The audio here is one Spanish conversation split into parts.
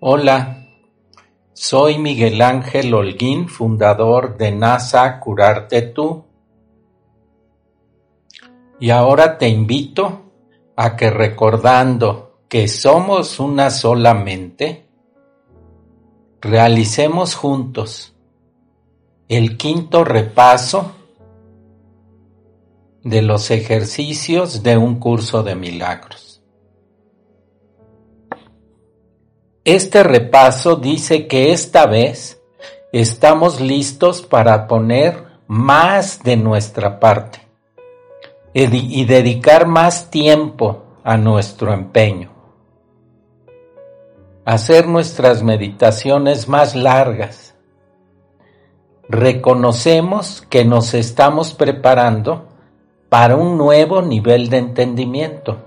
Hola, soy Miguel Ángel Holguín, fundador de NASA Curarte Tú. Y ahora te invito a que recordando que somos una sola mente, realicemos juntos el quinto repaso de los ejercicios de un curso de milagros. Este repaso dice que esta vez estamos listos para poner más de nuestra parte y dedicar más tiempo a nuestro empeño. Hacer nuestras meditaciones más largas. Reconocemos que nos estamos preparando para un nuevo nivel de entendimiento.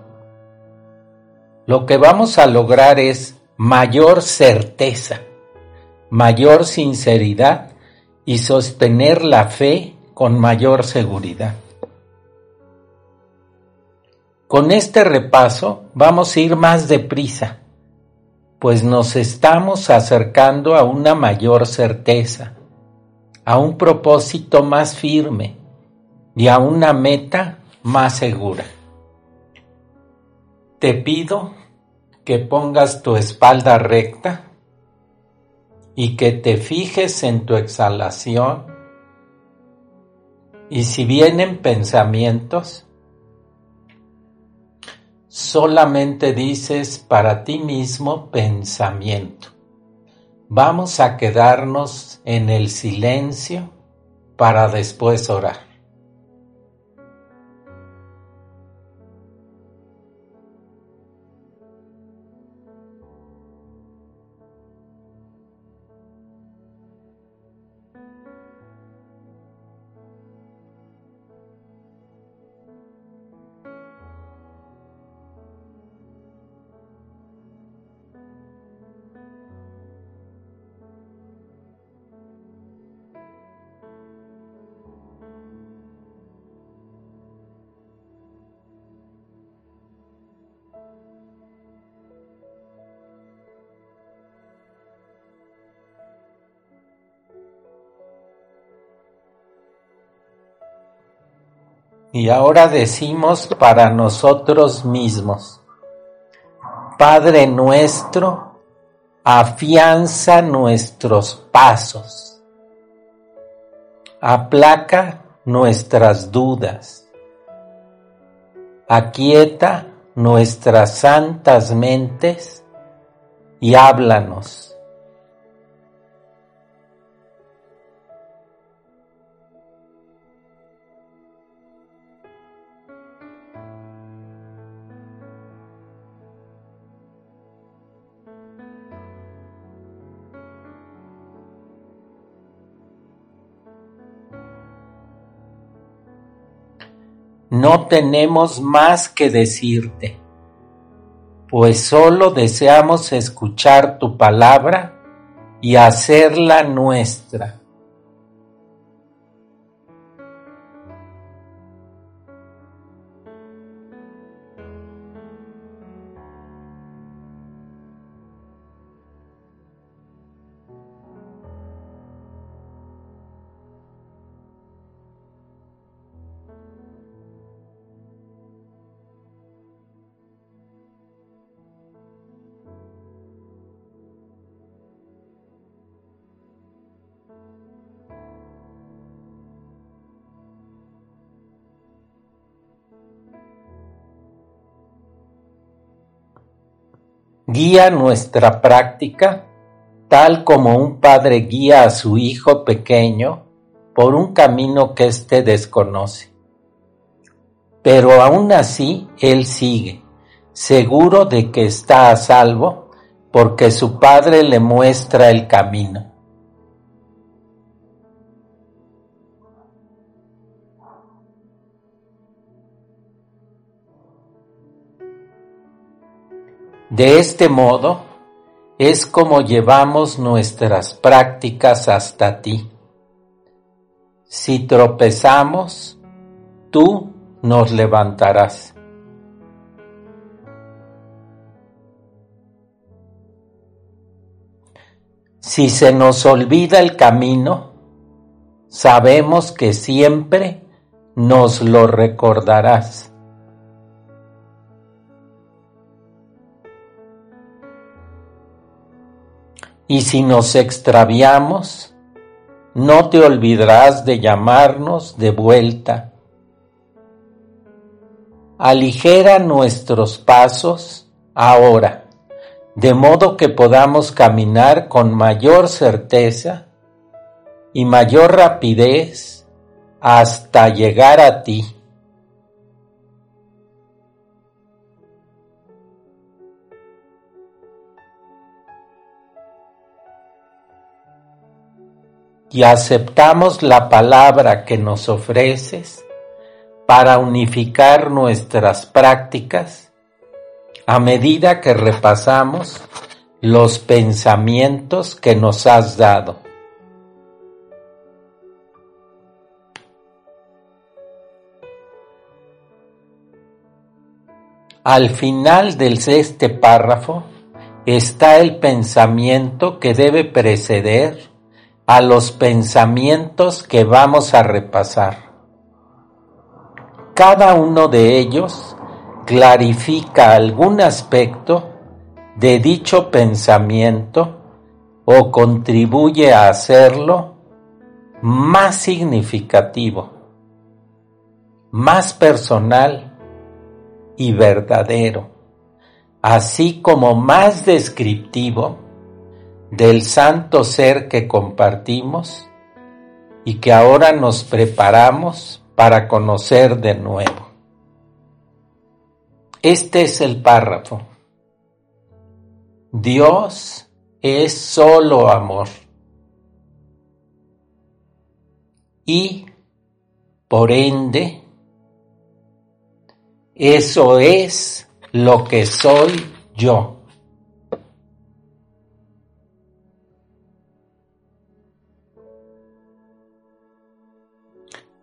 Lo que vamos a lograr es mayor certeza, mayor sinceridad y sostener la fe con mayor seguridad. Con este repaso vamos a ir más deprisa, pues nos estamos acercando a una mayor certeza, a un propósito más firme y a una meta más segura. Te pido que pongas tu espalda recta y que te fijes en tu exhalación y si vienen pensamientos, solamente dices para ti mismo pensamiento. Vamos a quedarnos en el silencio para después orar. Y ahora decimos para nosotros mismos, Padre nuestro, afianza nuestros pasos, aplaca nuestras dudas, aquieta nuestras santas mentes y háblanos no tenemos más que decirte, pues solo deseamos escuchar tu palabra y hacerla nuestra. Guía nuestra práctica tal como un padre guía a su hijo pequeño por un camino que éste desconoce. Pero aún así él sigue, seguro de que está a salvo, porque su padre le muestra el camino. De este modo, es como llevamos nuestras prácticas hasta ti. Si tropezamos, tú nos levantarás. Si se nos olvida el camino, sabemos que siempre nos lo recordarás. Y si nos extraviamos, no te olvidarás de llamarnos de vuelta. Aligera nuestros pasos ahora, de modo que podamos caminar con mayor certeza y mayor rapidez hasta llegar a ti. Y aceptamos la palabra que nos ofreces para unificar nuestras prácticas a medida que repasamos los pensamientos que nos has dado. Al final de este párrafo está el pensamiento que debe preceder a los pensamientos que vamos a repasar. Cada uno de ellos clarifica algún aspecto de dicho pensamiento o contribuye a hacerlo más significativo, más personal y verdadero, así como más descriptivo del santo ser que compartimos y que ahora nos preparamos para conocer de nuevo. Este es el párrafo. Dios es solo amor. Y, por ende, eso es lo que soy yo.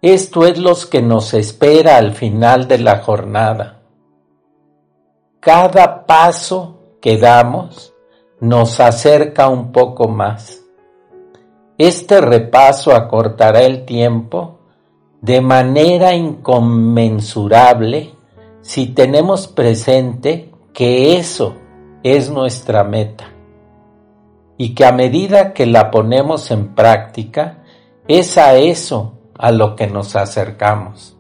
Esto es lo que nos espera al final de la jornada. Cada paso que damos nos acerca un poco más. Este repaso acortará el tiempo de manera inconmensurable si tenemos presente que eso es nuestra meta y que a medida que la ponemos en práctica, es a eso a lo que nos acercamos.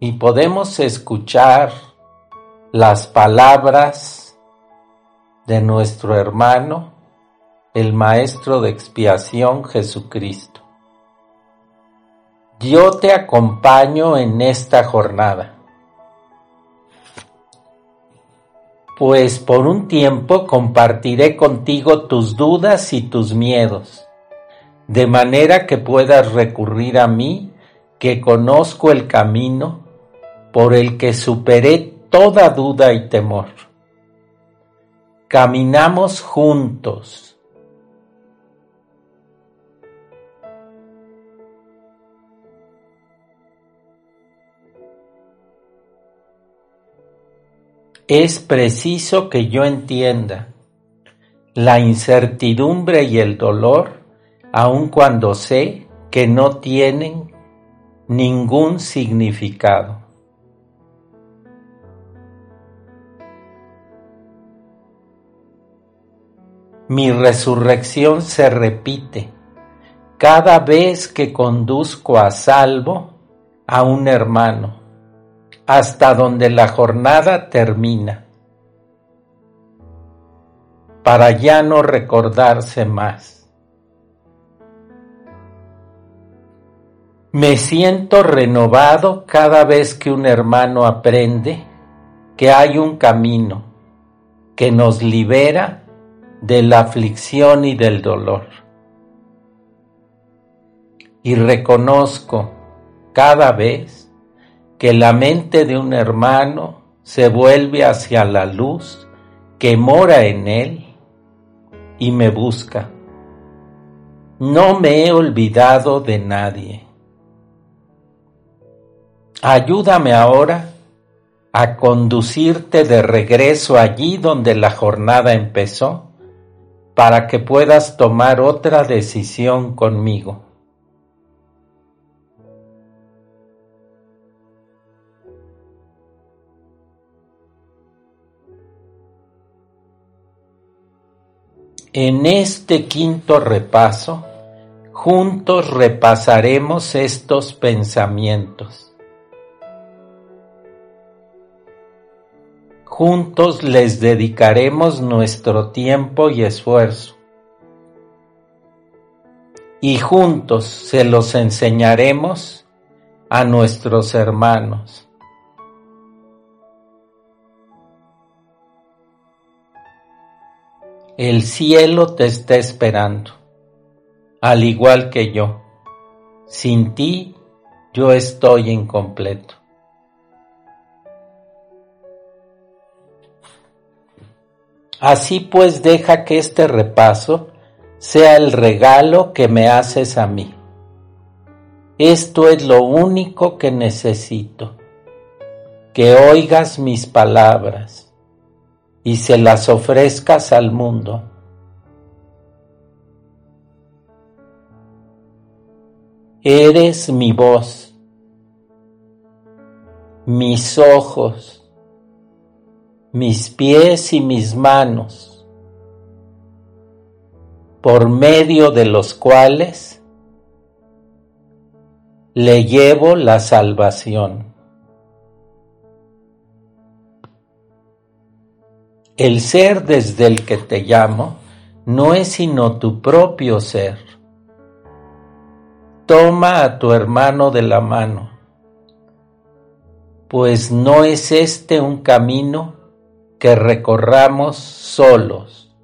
Y podemos escuchar las palabras de nuestro hermano, el Maestro de Expiación Jesucristo. Yo te acompaño en esta jornada pues por un tiempo compartiré contigo tus dudas y tus miedos, de manera que puedas recurrir a mí, que conozco el camino por el que superé toda duda y temor. Caminamos juntos Es preciso que yo entienda la incertidumbre y el dolor, aun cuando sé que no tienen ningún significado. Mi resurrección se repite cada vez que conduzco a salvo a un hermano hasta donde la jornada termina. para ya no recordarse más. Me siento renovado cada vez que un hermano aprende que hay un camino que nos libera de la aflicción y del dolor. Y reconozco cada vez que la mente de un hermano se vuelve hacia la luz que mora en él y me busca. No me he olvidado de nadie. Ayúdame ahora a conducirte de regreso allí donde la jornada empezó para que puedas tomar otra decisión conmigo. En este quinto repaso, juntos repasaremos estos pensamientos. Juntos les dedicaremos nuestro tiempo y esfuerzo. Y juntos se los enseñaremos a nuestros hermanos. El cielo te está esperando, al igual que yo. Sin ti yo estoy incompleto. Así pues deja que este repaso sea el regalo que me haces a mí. Esto es lo único que necesito, que oigas mis palabras y se las ofrezcas al mundo. Eres mi voz, mis ojos, mis pies y mis manos, por medio de los cuales le llevo la salvación. El ser desde el que te llamo no es sino tu propio ser. Toma a tu hermano de la mano, pues no es este un camino que recorramos solos.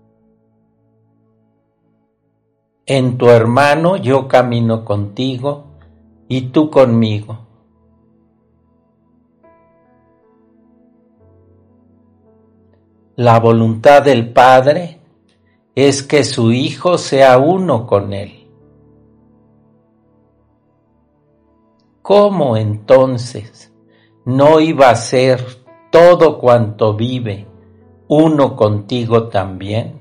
En tu hermano yo camino contigo y tú conmigo. La voluntad del Padre es que su Hijo sea uno con Él. ¿Cómo entonces no iba a ser todo cuanto vive uno contigo también?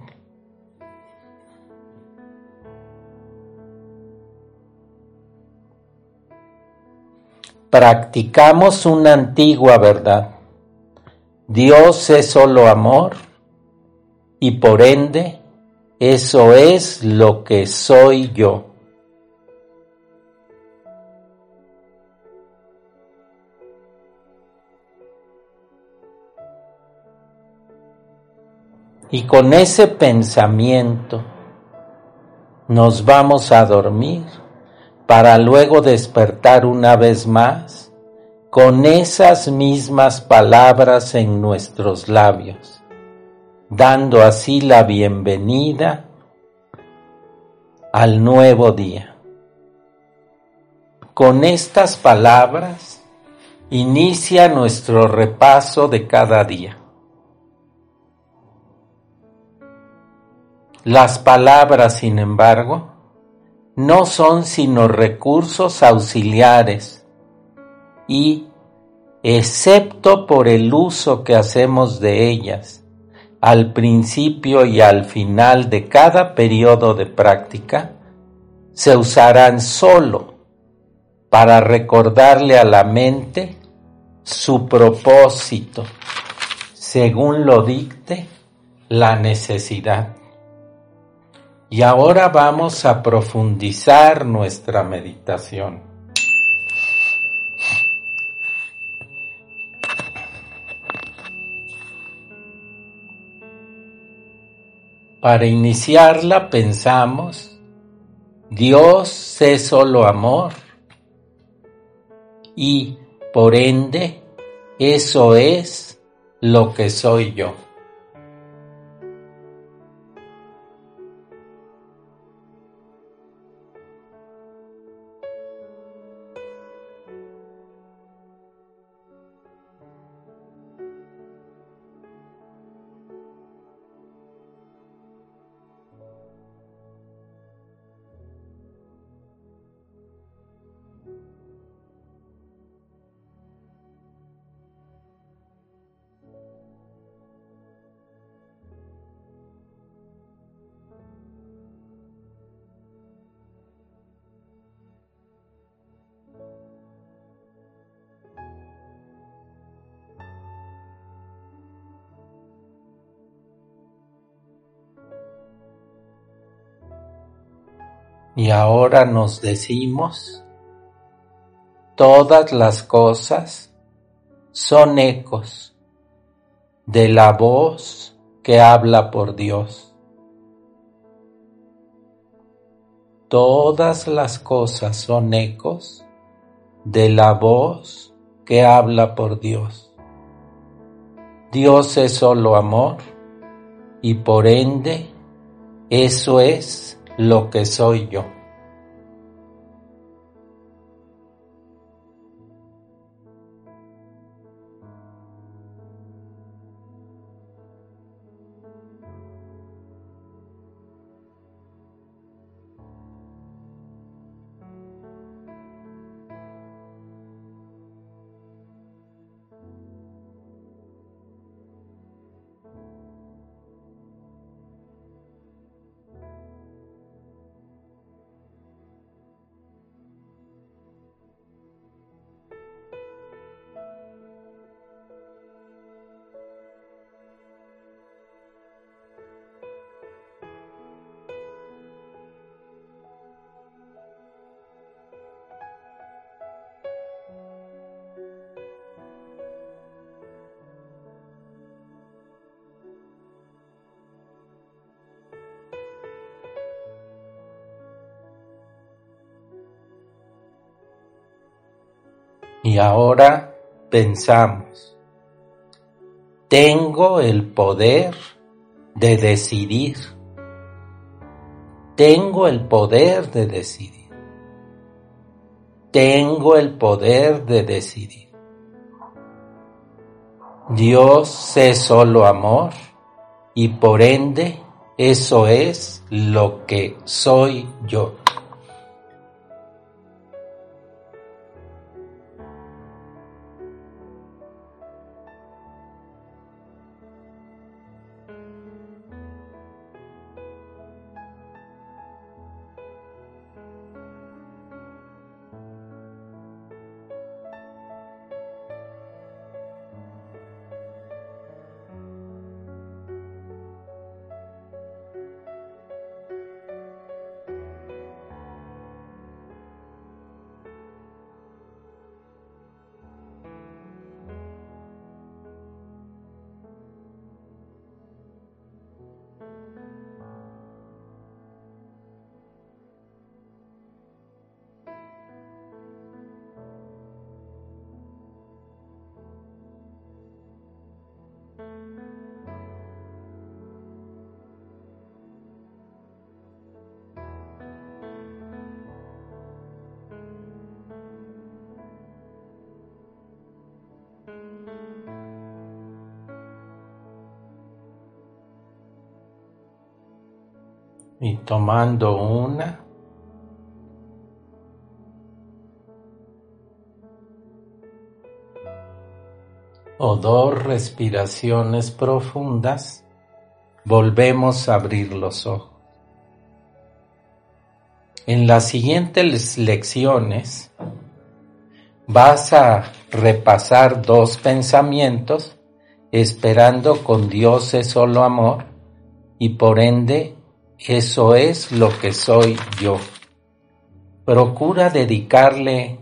Practicamos una antigua verdad Dios es solo amor y por ende eso es lo que soy yo. Y con ese pensamiento nos vamos a dormir para luego despertar una vez más con esas mismas palabras en nuestros labios, dando así la bienvenida al nuevo día. Con estas palabras inicia nuestro repaso de cada día. Las palabras, sin embargo, no son sino recursos auxiliares y, excepto por el uso que hacemos de ellas, al principio y al final de cada periodo de práctica, se usarán solo para recordarle a la mente su propósito, según lo dicte la necesidad. Y ahora vamos a profundizar nuestra meditación. Para iniciarla pensamos, Dios es solo amor y por ende eso es lo que soy yo. Y ahora nos decimos, todas las cosas son ecos de la voz que habla por Dios. Todas las cosas son ecos de la voz que habla por Dios. Dios es solo amor y por ende eso es lo que soy yo. Y ahora pensamos, tengo el poder de decidir. Tengo el poder de decidir. Tengo el poder de decidir. Dios es solo amor y por ende eso es lo que soy yo. Y tomando una o dos respiraciones profundas, volvemos a abrir los ojos. En las siguientes lecciones vas a repasar dos pensamientos esperando con Dios es solo amor y por ende eso es lo que soy yo. Procura dedicarle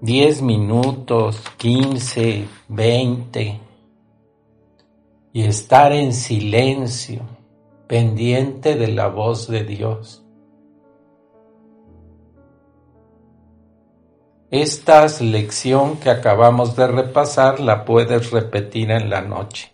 10 minutos, 15, 20 y estar en silencio, pendiente de la voz de Dios. Esta lección que acabamos de repasar la puedes repetir en la noche.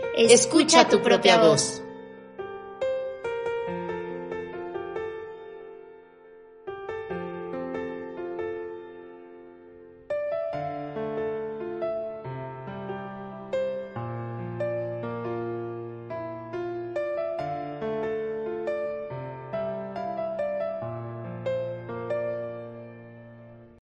escucha, tu, propia voz.